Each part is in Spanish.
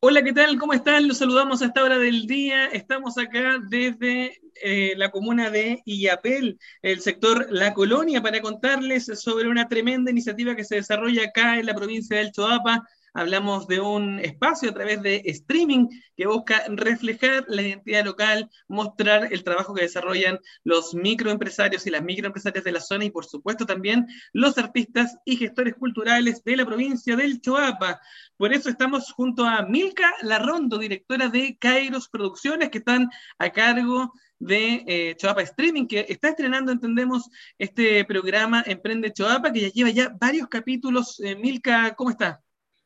Hola, ¿qué tal? ¿Cómo están? Los saludamos a esta hora del día. Estamos acá desde eh, la comuna de Illapel, el sector La Colonia, para contarles sobre una tremenda iniciativa que se desarrolla acá en la provincia del Choapa hablamos de un espacio a través de streaming que busca reflejar la identidad local, mostrar el trabajo que desarrollan los microempresarios y las microempresarias de la zona y por supuesto también los artistas y gestores culturales de la provincia del Choapa. Por eso estamos junto a Milka Larrondo, directora de Kairos Producciones, que están a cargo de eh, Choapa Streaming, que está estrenando, entendemos, este programa Emprende Choapa, que ya lleva ya varios capítulos. Eh, Milka, ¿cómo está?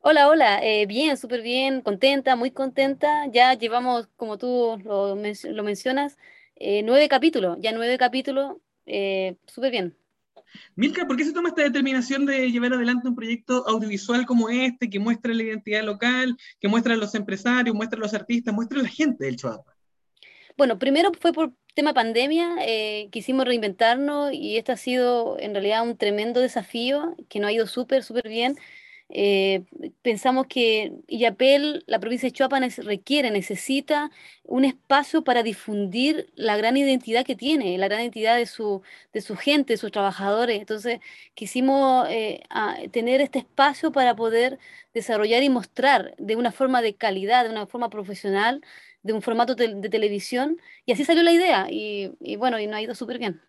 Hola, hola, eh, bien, súper bien, contenta, muy contenta. Ya llevamos, como tú lo, mencionas, eh, nueve capítulos, ya nueve capítulos, eh, súper bien. Milka, ¿por qué se toma esta determinación de llevar adelante un proyecto audiovisual como este, que muestra la identidad local, que muestra a los empresarios, muestra a los artistas, muestra a la gente del Choapa? Bueno, primero fue por tema pandemia, quisimos reinventarnos y este ha sido en realidad un tremendo desafío que nos ha ido súper, súper bien. Eh, pensamos que Illapel, la provincia de Chuapa, requiere, necesita un espacio para difundir la gran identidad que tiene, la gran identidad de su, de su gente, de sus trabajadores. Entonces, quisimos eh, tener este espacio para poder desarrollar y mostrar de una forma de calidad, de una forma profesional, de un formato de, televisión, y así salió la idea, y, bueno, y nos ha ido súper bien.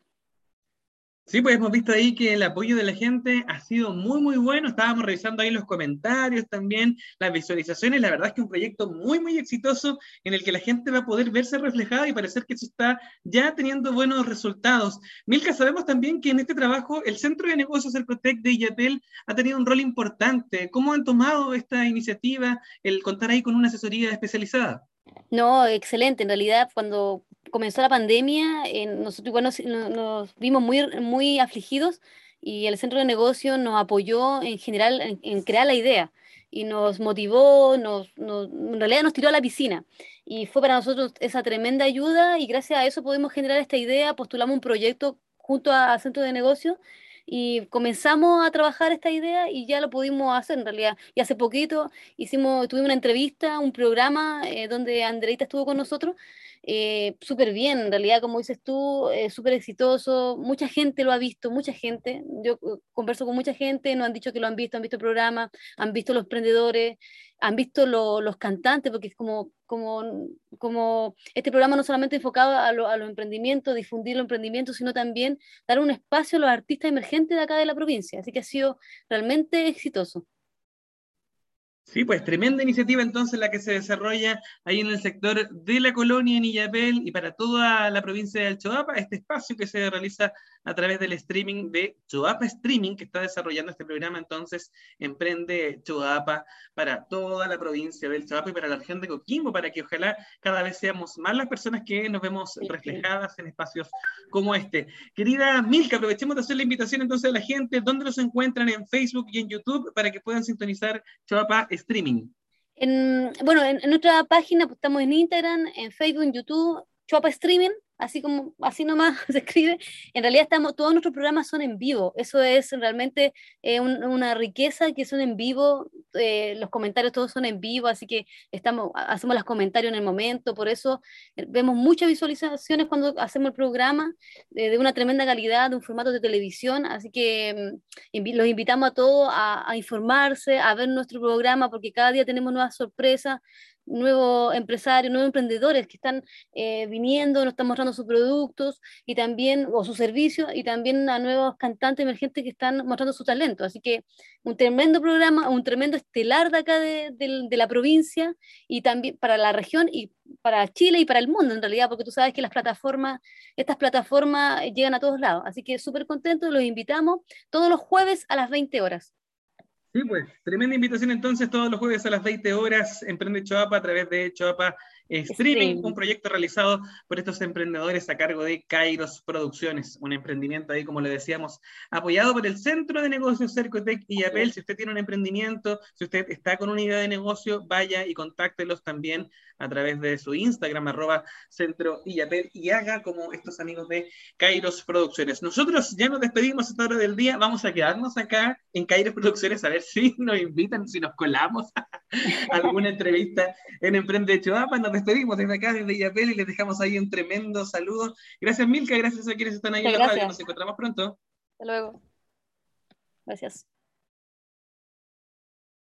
Sí, pues hemos visto ahí que el apoyo de la gente ha sido muy, muy bueno. Estábamos revisando ahí los comentarios también, las visualizaciones. La verdad es que un proyecto muy, muy exitoso en el que la gente va a poder verse reflejada y parecer que eso está ya teniendo buenos resultados. Milka, sabemos también que en este trabajo el Centro de Negocios Cercotec de Iyatel ha tenido un rol importante. ¿Cómo han tomado esta iniciativa, el contar ahí con una asesoría especializada? No, excelente. En realidad, cuando comenzó la pandemia, nosotros igual nos, vimos muy, muy afligidos y el centro de negocio nos apoyó en general en, crear la idea y nos motivó, nos, en realidad nos tiró a la piscina. Y fue para nosotros esa tremenda ayuda y gracias a eso pudimos generar esta idea, postulamos un proyecto junto al centro de negocio y comenzamos a trabajar esta idea y ya lo pudimos hacer en realidad. Y hace poquito hicimos, tuvimos una entrevista, un programa eh, donde Andreita estuvo con nosotros eh, súper bien, en realidad, como dices tú, eh, súper exitoso, mucha gente lo ha visto, mucha gente, yo eh, converso con mucha gente, nos han dicho que lo han visto, han visto el programa, han visto los emprendedores, han visto los cantantes, porque es como, como, como este programa no solamente enfocado a, a los emprendimientos, difundir los emprendimientos, sino también dar un espacio a los artistas emergentes de acá de la provincia, así que ha sido realmente exitoso. Sí, pues tremenda iniciativa entonces la que se desarrolla ahí en el sector de la colonia en Illapel y para toda la provincia de Choapa, este espacio que se realiza a través del streaming de Choapa Streaming, que está desarrollando este programa entonces Emprende Choapa para toda la provincia del Choapa y para la región de Coquimbo, para que ojalá cada vez seamos más las personas que nos vemos reflejadas en espacios como este. Querida Milka, aprovechemos de hacer la invitación entonces a la gente, ¿dónde nos encuentran en Facebook y en YouTube para que puedan sintonizar Choapa streaming? En, bueno, en, nuestra página pues, estamos en Instagram, en Facebook, en YouTube, Chuapa Streaming, así como así nomás se escribe. En realidad estamos, todos nuestros programas son en vivo. Eso es realmente eh, una riqueza que son en vivo. Eh, los comentarios todos son en vivo, así que estamos, hacemos los comentarios en el momento. Por eso eh, vemos muchas visualizaciones cuando hacemos el programa de una tremenda calidad, de un formato de televisión. Así que mm, los invitamos a todos a, a informarse, a ver nuestro programa, porque cada día tenemos nuevas sorpresas nuevos empresarios, nuevos emprendedores que están eh, viniendo, nos están mostrando sus productos y también, o sus servicios, y también a nuevos cantantes emergentes que están mostrando su talento. Así que un tremendo programa, un tremendo estelar de acá de, de la provincia y también para la región y para Chile y para el mundo en realidad, porque tú sabes que las plataformas, estas plataformas llegan a todos lados. Así que súper contentos, los invitamos todos los jueves a las 20 horas. Sí, pues, tremenda invitación entonces todos los jueves a las 20 horas, Emprende Choapa a través de Choapa Streaming, un proyecto realizado por estos emprendedores a cargo de Kairos Producciones, un emprendimiento ahí, como le decíamos, apoyado por el Centro de Negocios Cercotec y Apel. Si usted tiene un emprendimiento, si usted está con una idea de negocio, vaya y contáctelos también a través de su Instagram, arroba Centro y Apel, y haga como estos amigos de Kairos Producciones. Nosotros ya nos despedimos a esta hora del día, vamos a quedarnos acá en Kairos Producciones a ver si nos invitan, si nos colamos alguna entrevista en Emprende Choapa. Nos despedimos desde acá, desde Yapel, y les dejamos ahí un tremendo saludo. Gracias, Milka, gracias a quienes están ahí en la radio. Nos encontramos pronto. Hasta luego. Gracias.